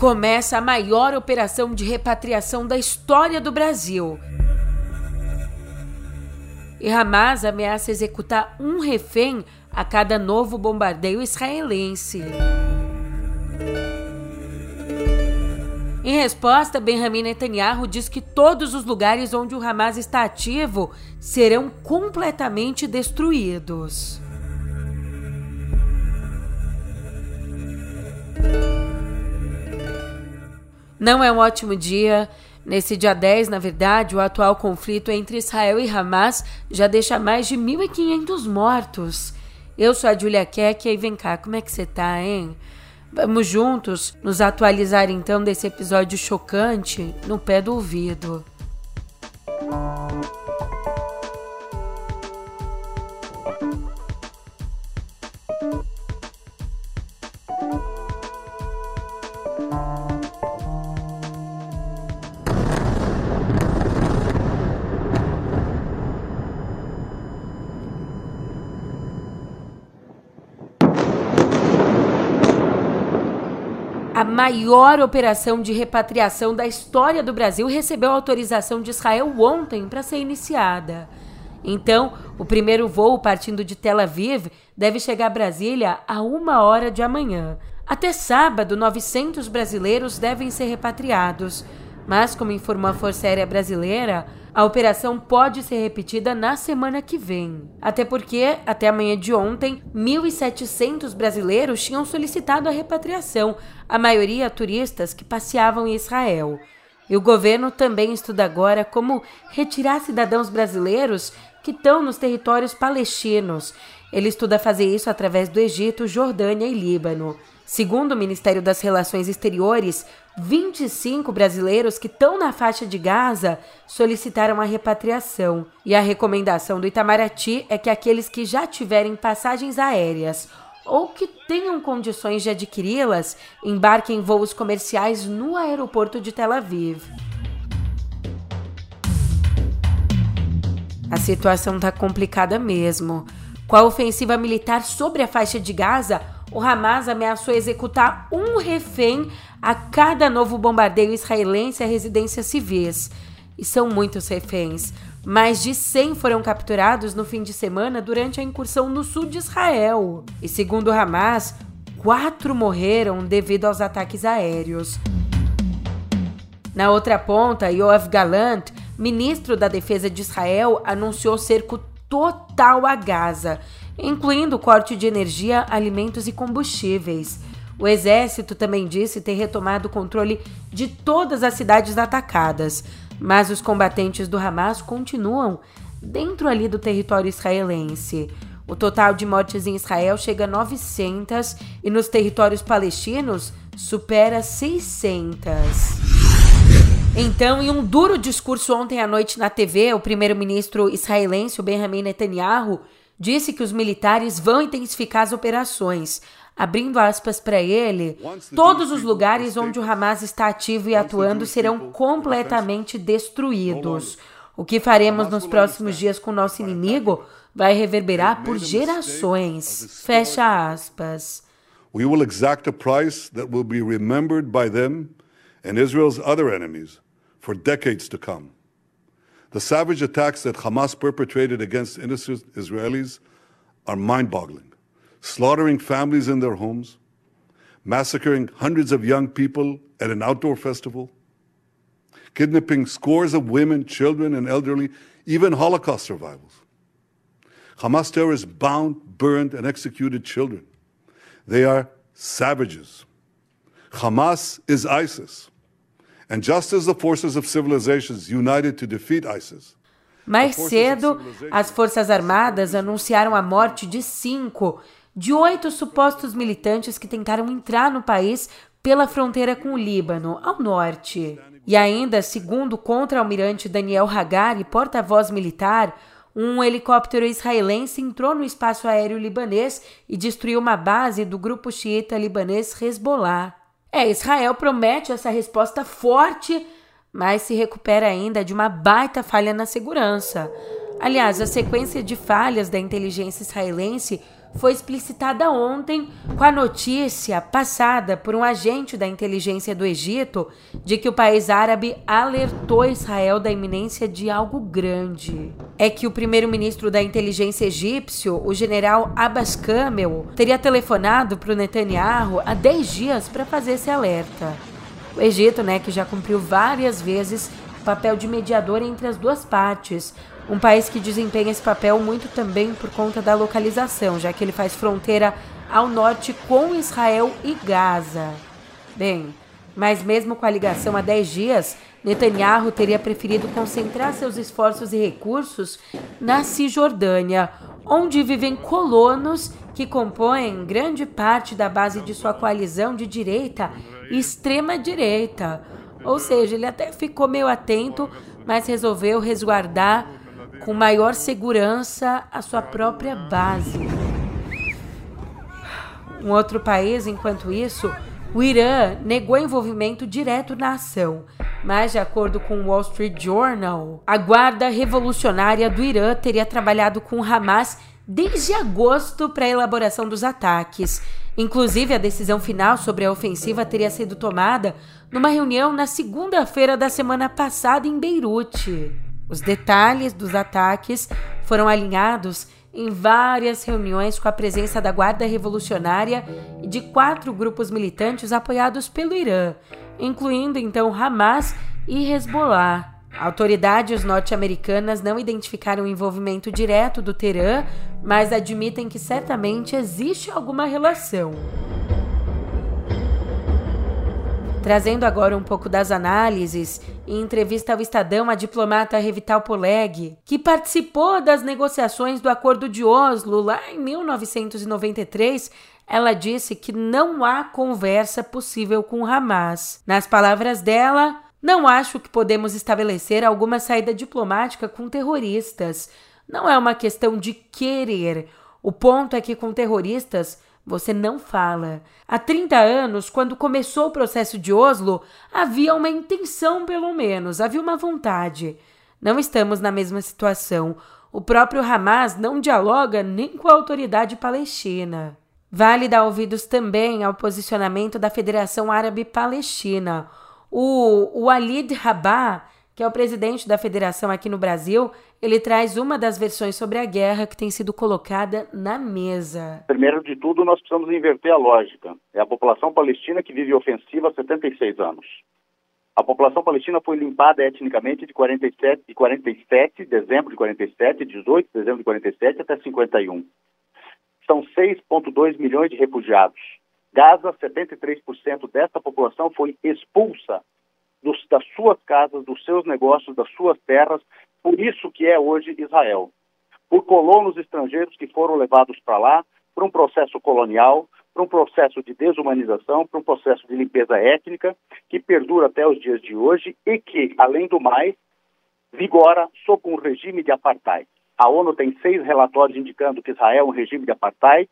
começa a maior operação de repatriação da história do Brasil. E Hamas ameaça executar um refém a cada novo bombardeio israelense. Em resposta, Benjamin Netanyahu diz que todos os lugares onde o Hamas está ativo serão completamente destruídos. Não é um ótimo dia. Nesse dia 10, na verdade, o atual conflito entre Israel e Hamas já deixa mais de 1.500 mortos. Eu sou a Julia Keck e vem cá, como é que você tá, hein? Vamos juntos nos atualizar então desse episódio chocante no pé do ouvido. A maior operação de repatriação da história do Brasil recebeu autorização de Israel ontem para ser iniciada. Então, o primeiro voo partindo de Tel Aviv deve chegar a Brasília a uma hora de amanhã. Até sábado, 900 brasileiros devem ser repatriados. Mas, como informou a Força Aérea Brasileira, a operação pode ser repetida na semana que vem. Até porque, até amanhã de ontem, 1.700 brasileiros tinham solicitado a repatriação, a maioria turistas que passeavam em Israel. E o governo também estuda agora como retirar cidadãos brasileiros que estão nos territórios palestinos. Ele estuda fazer isso através do Egito, Jordânia e Líbano. Segundo o Ministério das Relações Exteriores, 25 brasileiros que estão na faixa de Gaza solicitaram a repatriação. E a recomendação do Itamaraty é que aqueles que já tiverem passagens aéreas ou que tenham condições de adquiri-las embarquem em voos comerciais no aeroporto de Tel Aviv. A situação está complicada mesmo. Com a ofensiva militar sobre a faixa de Gaza, o Hamas ameaçou executar um refém a cada novo bombardeio israelense a residências civis. E são muitos reféns. Mais de 100 foram capturados no fim de semana durante a incursão no sul de Israel. E segundo o Hamas, quatro morreram devido aos ataques aéreos. Na outra ponta, Yoav Galant, ministro da Defesa de Israel, anunciou cerco total a Gaza incluindo corte de energia, alimentos e combustíveis. O exército também disse ter retomado o controle de todas as cidades atacadas, mas os combatentes do Hamas continuam dentro ali do território israelense. O total de mortes em Israel chega a 900 e nos territórios palestinos supera 600. Então, em um duro discurso ontem à noite na TV, o primeiro-ministro israelense, Benjamin Netanyahu, disse que os militares vão intensificar as operações. Abrindo aspas para ele, todos os lugares onde o Hamas está ativo e atuando serão completamente destruídos. O que faremos nos próximos dias com nosso inimigo vai reverberar por gerações. Fecha aspas. We will exact a price that will be remembered by them and Israel's other enemies for decades to come. The savage attacks that Hamas perpetrated against innocent Israelis are mind boggling, slaughtering families in their homes, massacring hundreds of young people at an outdoor festival, kidnapping scores of women, children, and elderly, even Holocaust survivors. Hamas terrorists bound, burned, and executed children. They are savages. Hamas is ISIS. And just as the forces of civilizations united to defeat ISIS, mais cedo, as Forças Armadas anunciaram a morte de cinco de oito supostos militantes que tentaram entrar no país pela fronteira com o Líbano, ao norte. E ainda, segundo o contra-almirante Daniel Hagari, porta-voz militar, um helicóptero israelense entrou no espaço aéreo libanês e destruiu uma base do grupo xiita libanês Hezbollah. É, Israel promete essa resposta forte, mas se recupera ainda de uma baita falha na segurança. Aliás, a sequência de falhas da inteligência israelense foi explicitada ontem com a notícia passada por um agente da inteligência do Egito de que o país árabe alertou Israel da iminência de algo grande. É que o primeiro-ministro da inteligência egípcio, o general Abbas Kamel, teria telefonado para o Netanyahu há 10 dias para fazer esse alerta. O Egito, né, que já cumpriu várias vezes o papel de mediador entre as duas partes, um país que desempenha esse papel muito também por conta da localização, já que ele faz fronteira ao norte com Israel e Gaza. Bem, mas mesmo com a ligação há 10 dias, Netanyahu teria preferido concentrar seus esforços e recursos na Cisjordânia, onde vivem colonos que compõem grande parte da base de sua coalizão de direita e extrema-direita. Ou seja, ele até ficou meio atento, mas resolveu resguardar com maior segurança a sua própria base. Um outro país, enquanto isso, o Irã negou envolvimento direto na ação, mas, de acordo com o Wall Street Journal, a Guarda Revolucionária do Irã teria trabalhado com Hamas desde agosto para a elaboração dos ataques. Inclusive, a decisão final sobre a ofensiva teria sido tomada numa reunião na segunda-feira da semana passada em Beirute. Os detalhes dos ataques foram alinhados em várias reuniões com a presença da Guarda Revolucionária e de quatro grupos militantes apoiados pelo Irã, incluindo então Hamas e Hezbollah. Autoridades norte-americanas não identificaram o envolvimento direto do Teherã, mas admitem que certamente existe alguma relação. Trazendo agora um pouco das análises, em entrevista ao Estadão, a diplomata Revital Poleg, que participou das negociações do Acordo de Oslo lá em 1993, ela disse que não há conversa possível com Hamas. Nas palavras dela, não acho que podemos estabelecer alguma saída diplomática com terroristas. Não é uma questão de querer. O ponto é que com terroristas você não fala. Há 30 anos, quando começou o processo de Oslo, havia uma intenção, pelo menos, havia uma vontade. Não estamos na mesma situação. O próprio Hamas não dialoga nem com a autoridade palestina. Vale dar ouvidos também ao posicionamento da Federação Árabe Palestina. O Walid Rabah que é o presidente da federação aqui no Brasil, ele traz uma das versões sobre a guerra que tem sido colocada na mesa. Primeiro de tudo, nós precisamos inverter a lógica. É a população palestina que vive ofensiva há 76 anos. A população palestina foi limpada etnicamente de 47, de 47, dezembro de 47, 18 de dezembro de 47 até 51. São 6,2 milhões de refugiados. Gaza, 73% dessa população foi expulsa dos, das suas casas, dos seus negócios, das suas terras, por isso que é hoje Israel. Por colonos estrangeiros que foram levados para lá por um processo colonial, por um processo de desumanização, por um processo de limpeza étnica que perdura até os dias de hoje e que, além do mais, vigora sob um regime de apartheid. A ONU tem seis relatórios indicando que Israel é um regime de apartheid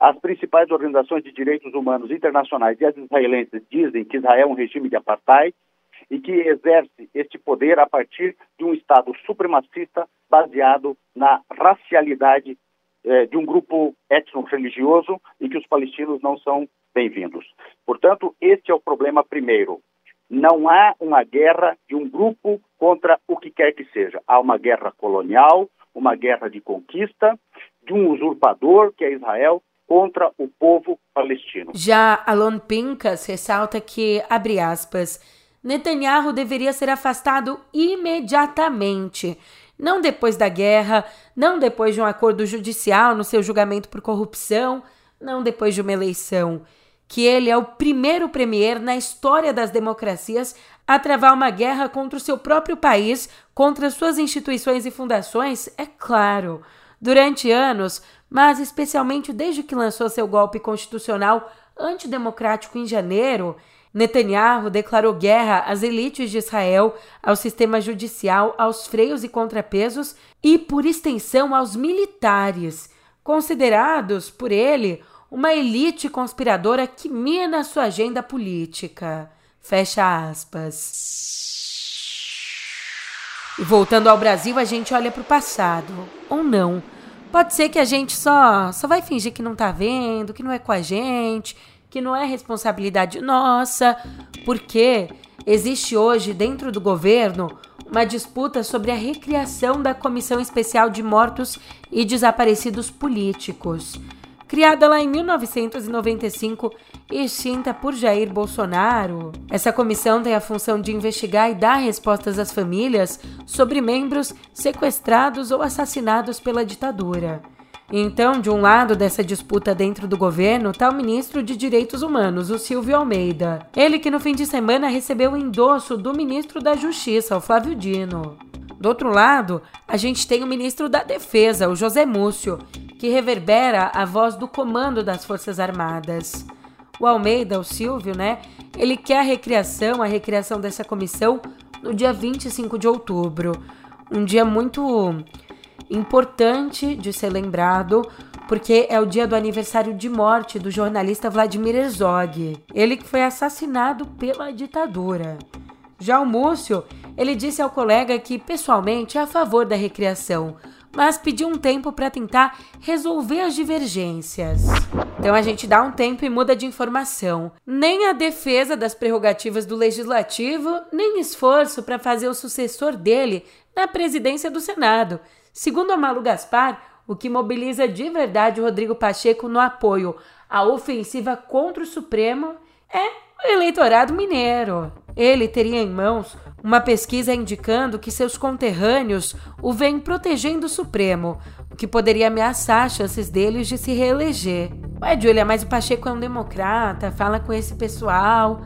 as principais organizações de direitos humanos internacionais e as israelenses dizem que Israel é um regime de apartheid e que exerce este poder a partir de um Estado supremacista baseado na racialidade eh, de um grupo étnico-religioso e que os palestinos não são bem-vindos. Portanto, este é o problema primeiro. Não há uma guerra de um grupo contra o que quer que seja. Há uma guerra colonial, uma guerra de conquista, de um usurpador, que é Israel, contra o povo palestino. Já Alon Pincas ressalta que, abre aspas, Netanyahu deveria ser afastado imediatamente, não depois da guerra, não depois de um acordo judicial no seu julgamento por corrupção, não depois de uma eleição. Que ele é o primeiro premier na história das democracias a travar uma guerra contra o seu próprio país, contra suas instituições e fundações, é claro. Durante anos, mas especialmente desde que lançou seu golpe constitucional antidemocrático em janeiro, Netanyahu declarou guerra às elites de Israel, ao sistema judicial, aos freios e contrapesos e, por extensão, aos militares, considerados por ele uma elite conspiradora que mina sua agenda política. Fecha aspas. E voltando ao Brasil, a gente olha para o passado, ou não Pode ser que a gente só, só vai fingir que não tá vendo, que não é com a gente, que não é responsabilidade nossa, porque existe hoje dentro do governo uma disputa sobre a recriação da Comissão Especial de Mortos e Desaparecidos Políticos. Criada lá em 1995 e extinta por Jair Bolsonaro, essa comissão tem a função de investigar e dar respostas às famílias sobre membros sequestrados ou assassinados pela ditadura. Então, de um lado dessa disputa dentro do governo está o ministro de Direitos Humanos, o Silvio Almeida. Ele que no fim de semana recebeu o endosso do ministro da Justiça, o Flávio Dino. Do outro lado, a gente tem o ministro da Defesa, o José Múcio, que reverbera a voz do comando das Forças Armadas. O Almeida, o Silvio, né? Ele quer a recriação, a recriação dessa comissão no dia 25 de outubro. Um dia muito importante de ser lembrado, porque é o dia do aniversário de morte do jornalista Vladimir Herzog, ele que foi assassinado pela ditadura. Já o Múcio, ele disse ao colega que pessoalmente é a favor da recriação, mas pediu um tempo para tentar resolver as divergências. Então a gente dá um tempo e muda de informação. Nem a defesa das prerrogativas do legislativo, nem esforço para fazer o sucessor dele na presidência do Senado. Segundo a Malu Gaspar, o que mobiliza de verdade o Rodrigo Pacheco no apoio à ofensiva contra o Supremo é o eleitorado mineiro. Ele teria em mãos uma pesquisa indicando que seus conterrâneos o vêm protegendo o Supremo, o que poderia ameaçar as chances deles de se reeleger. Ué, Julia, mas o Pacheco é um democrata, fala com esse pessoal.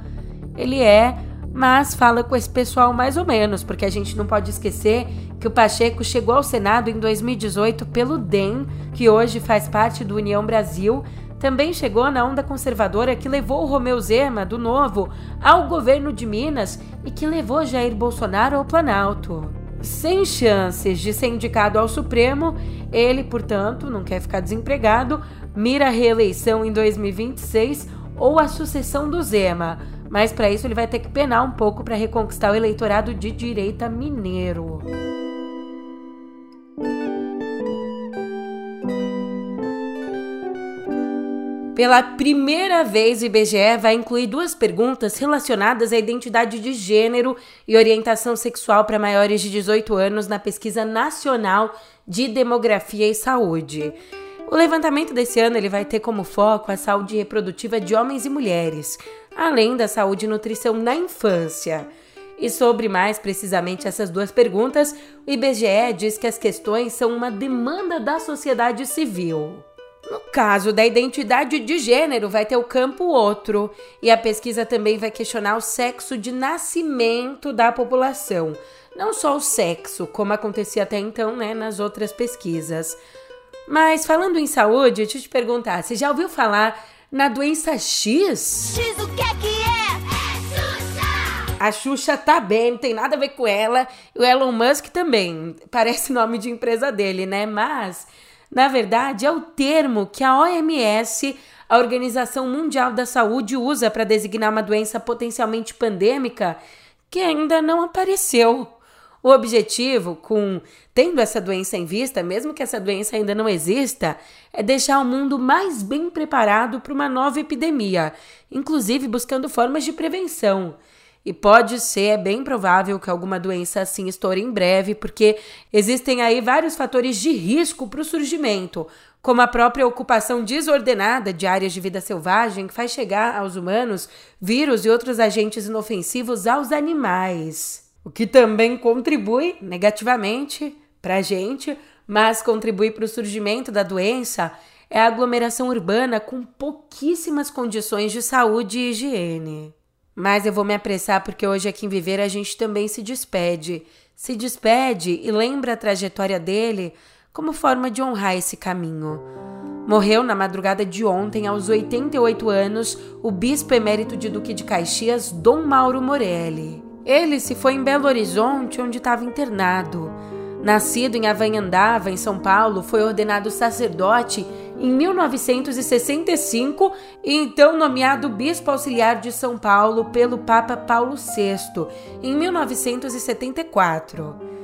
Ele é, mas fala com esse pessoal mais ou menos, porque a gente não pode esquecer que o Pacheco chegou ao Senado em 2018 pelo DEM, que hoje faz parte do União Brasil, também chegou na onda conservadora que levou Romeu Zema, do Novo, ao governo de Minas e que levou Jair Bolsonaro ao Planalto. Sem chances de ser indicado ao Supremo, ele, portanto, não quer ficar desempregado, mira a reeleição em 2026 ou a sucessão do Zema. Mas para isso ele vai ter que penar um pouco para reconquistar o eleitorado de direita mineiro. Pela primeira vez, o IBGE vai incluir duas perguntas relacionadas à identidade de gênero e orientação sexual para maiores de 18 anos na Pesquisa Nacional de Demografia e Saúde. O levantamento desse ano ele vai ter como foco a saúde reprodutiva de homens e mulheres, além da saúde e nutrição na infância. E sobre mais precisamente essas duas perguntas, o IBGE diz que as questões são uma demanda da sociedade civil. No caso da identidade de gênero, vai ter o campo outro, e a pesquisa também vai questionar o sexo de nascimento da população. Não só o sexo, como acontecia até então né, nas outras pesquisas. Mas falando em saúde, deixa eu te perguntar: você já ouviu falar na doença X? X o que é que é? É Xuxa! A Xuxa tá bem, não tem nada a ver com ela. O Elon Musk também. Parece nome de empresa dele, né? Mas na verdade, é o termo que a OMS, a Organização Mundial da Saúde, usa para designar uma doença potencialmente pandêmica que ainda não apareceu. O objetivo, com tendo essa doença em vista, mesmo que essa doença ainda não exista, é deixar o mundo mais bem preparado para uma nova epidemia, inclusive buscando formas de prevenção. E pode ser, é bem provável que alguma doença assim estoure em breve, porque existem aí vários fatores de risco para o surgimento, como a própria ocupação desordenada de áreas de vida selvagem, que faz chegar aos humanos vírus e outros agentes inofensivos aos animais. O que também contribui negativamente para a gente, mas contribui para o surgimento da doença é a aglomeração urbana com pouquíssimas condições de saúde e higiene. Mas eu vou me apressar porque hoje aqui em Viver a gente também se despede. Se despede e lembra a trajetória dele como forma de honrar esse caminho. Morreu na madrugada de ontem, aos 88 anos, o bispo emérito de Duque de Caxias, Dom Mauro Morelli. Ele se foi em Belo Horizonte, onde estava internado. Nascido em Avanhandava, em São Paulo, foi ordenado sacerdote em 1965 e então nomeado bispo auxiliar de São Paulo pelo Papa Paulo VI em 1974.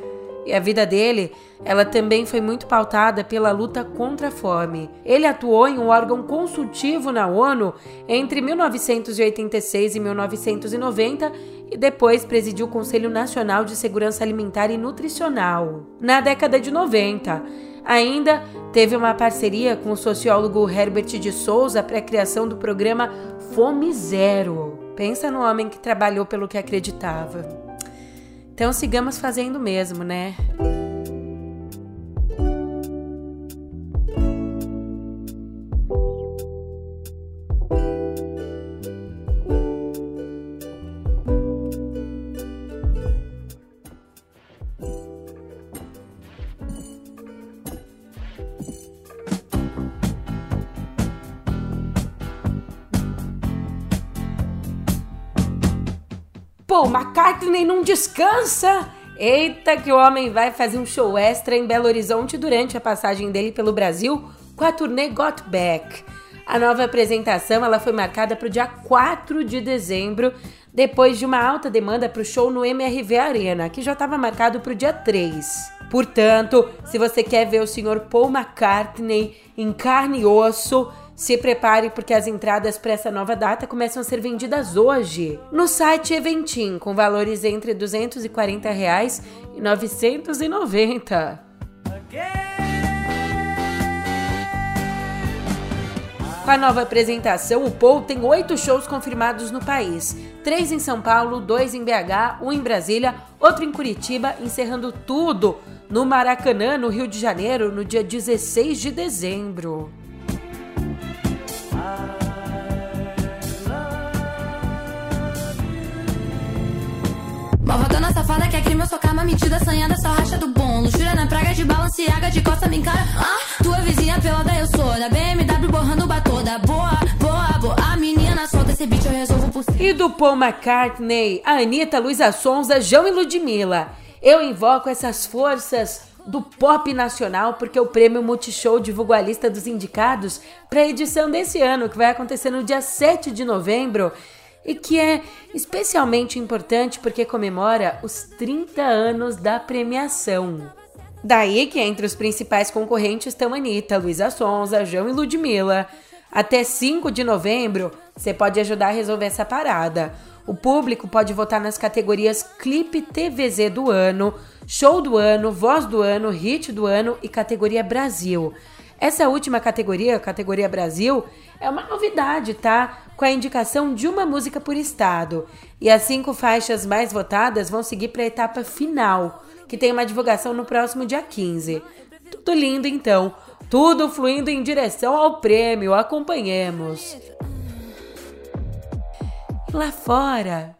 E a vida dele, ela também foi muito pautada pela luta contra a fome. Ele atuou em um órgão consultivo na ONU entre 1986 e 1990 e depois presidiu o Conselho Nacional de Segurança Alimentar e Nutricional. Na década de 90, ainda teve uma parceria com o sociólogo Herbert de Souza para a criação do programa Fome Zero. Pensa no homem que trabalhou pelo que acreditava. Então sigamos fazendo mesmo, né? Pô, McCartney não descansa! Eita, que o homem vai fazer um show extra em Belo Horizonte durante a passagem dele pelo Brasil com a turnê Got Back. A nova apresentação ela foi marcada para o dia 4 de dezembro, depois de uma alta demanda para o show no MRV Arena, que já estava marcado para o dia 3. Portanto, se você quer ver o Sr. Paul McCartney em carne e osso, se prepare porque as entradas para essa nova data começam a ser vendidas hoje no site Eventim, com valores entre 240 reais e 990. Com a nova apresentação, o Paul tem oito shows confirmados no país: três em São Paulo, dois em BH, um em Brasília, outro em Curitiba, encerrando tudo no Maracanã, no Rio de Janeiro, no dia 16 de dezembro. Malvadona safada que é crime, eu sou calma, metida, assanhada, só racha do bom. Luxúria na praga de balanceaga, de costa me encara. Ah, tua vizinha pelada eu sou, da BMW borrando batoda. Boa, boa, boa, a menina solta esse beat, eu resolvo por si. E do Paul McCartney, a Anitta, Luísa Sonza, João e Ludmilla. Eu invoco essas forças do pop nacional, porque o prêmio Multishow divulgou a lista dos indicados para a edição desse ano, que vai acontecer no dia 7 de novembro e que é especialmente importante porque comemora os 30 anos da premiação. Daí que entre os principais concorrentes estão Anitta, Luísa Sonza, João e Ludmilla. Até 5 de novembro, você pode ajudar a resolver essa parada. O público pode votar nas categorias Clipe TVZ do ano, Show do ano, Voz do ano, Hit do ano e categoria Brasil. Essa última categoria, categoria Brasil, é uma novidade, tá? Com a indicação de uma música por estado. E as cinco faixas mais votadas vão seguir para a etapa final, que tem uma divulgação no próximo dia 15. Tudo lindo então, tudo fluindo em direção ao prêmio. Acompanhemos. Lá fora,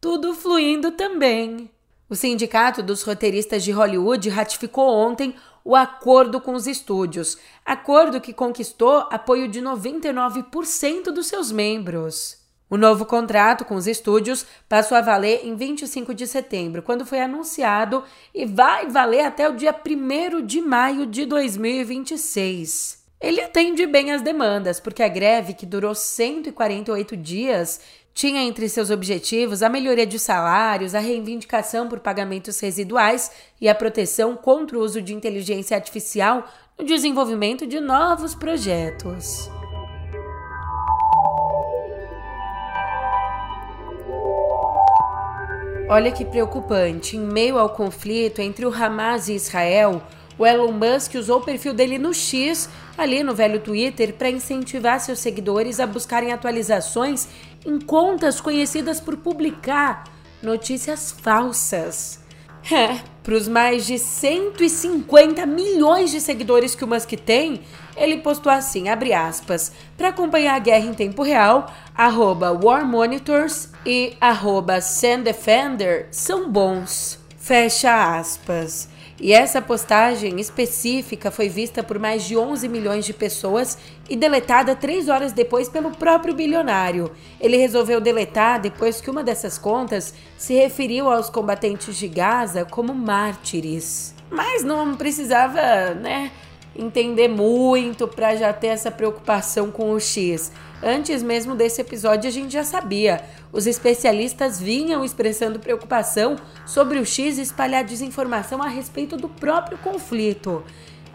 tudo fluindo também. O Sindicato dos Roteiristas de Hollywood ratificou ontem o acordo com os estúdios, acordo que conquistou apoio de 99% dos seus membros. O novo contrato com os estúdios passou a valer em 25 de setembro, quando foi anunciado, e vai valer até o dia 1 de maio de 2026. Ele atende bem as demandas, porque a greve, que durou 148 dias, tinha entre seus objetivos a melhoria de salários, a reivindicação por pagamentos residuais e a proteção contra o uso de inteligência artificial no desenvolvimento de novos projetos. Olha que preocupante, em meio ao conflito entre o Hamas e Israel, o Elon Musk usou o perfil dele no X, ali no velho Twitter, para incentivar seus seguidores a buscarem atualizações em contas conhecidas por publicar notícias falsas. É, para os mais de 150 milhões de seguidores que o Musk tem, ele postou assim, abre aspas, para acompanhar a guerra em tempo real, arroba e arroba Sandefender são bons. Fecha aspas. E essa postagem específica foi vista por mais de 11 milhões de pessoas e deletada três horas depois pelo próprio bilionário. Ele resolveu deletar depois que uma dessas contas se referiu aos combatentes de Gaza como mártires. Mas não precisava, né? Entender muito para já ter essa preocupação com o X. Antes mesmo desse episódio, a gente já sabia. Os especialistas vinham expressando preocupação sobre o X espalhar desinformação a respeito do próprio conflito.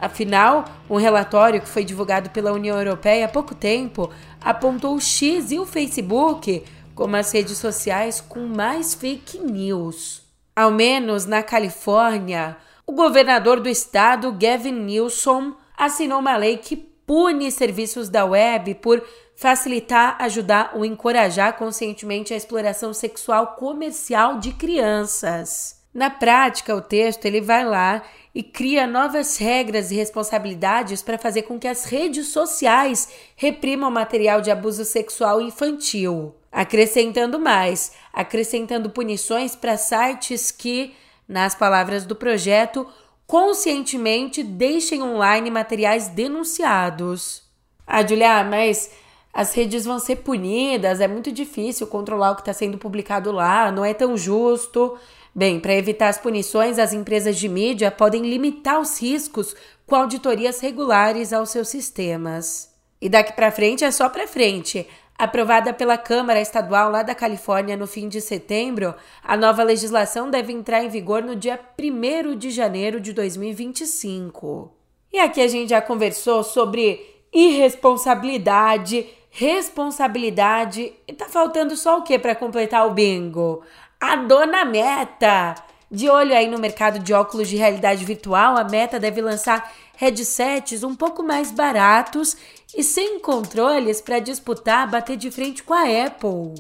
Afinal, um relatório que foi divulgado pela União Europeia há pouco tempo apontou o X e o Facebook como as redes sociais com mais fake news. Ao menos na Califórnia, o governador do estado, Gavin Newsom, assinou uma lei que pune serviços da web por facilitar, ajudar ou encorajar conscientemente a exploração sexual comercial de crianças. Na prática, o texto ele vai lá e cria novas regras e responsabilidades para fazer com que as redes sociais reprimam material de abuso sexual infantil. Acrescentando mais, acrescentando punições para sites que, nas palavras do projeto, conscientemente deixem online materiais denunciados. Ah, Julia, mas as redes vão ser punidas, é muito difícil controlar o que está sendo publicado lá, não é tão justo. Bem, para evitar as punições, as empresas de mídia podem limitar os riscos com auditorias regulares aos seus sistemas. E daqui para frente é só para frente. Aprovada pela Câmara Estadual lá da Califórnia no fim de setembro, a nova legislação deve entrar em vigor no dia 1 de janeiro de 2025. E aqui a gente já conversou sobre irresponsabilidade, responsabilidade e tá faltando só o que para completar o bingo? A dona Meta! De olho aí no mercado de óculos de realidade virtual, a Meta deve lançar headsets um pouco mais baratos e sem controles para disputar, bater de frente com a Apple.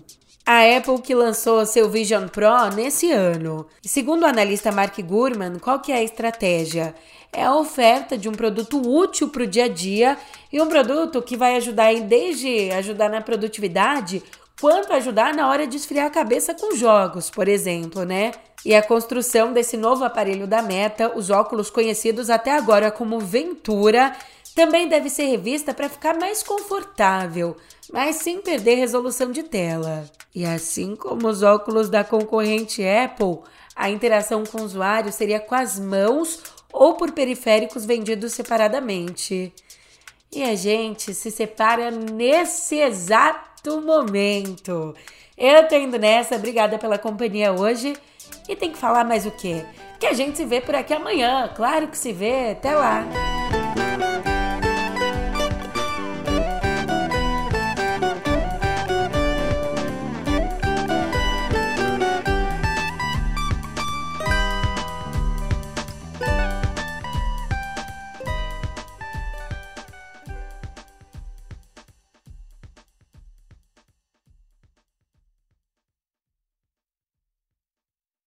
A Apple que lançou seu Vision Pro nesse ano. Segundo o analista Mark Gurman, qual que é a estratégia? É a oferta de um produto útil para o dia a dia e um produto que vai ajudar desde ajudar na produtividade quanto ajudar na hora de esfriar a cabeça com jogos, por exemplo, né? E a construção desse novo aparelho da Meta, os óculos conhecidos até agora como Ventura, também deve ser revista para ficar mais confortável, mas sem perder resolução de tela. E assim como os óculos da concorrente Apple, a interação com o usuário seria com as mãos ou por periféricos vendidos separadamente. E a gente se separa nesse exato momento. Eu tô indo nessa, obrigada pela companhia hoje. E tem que falar mais o quê? Que a gente se vê por aqui amanhã. Claro que se vê. Até lá.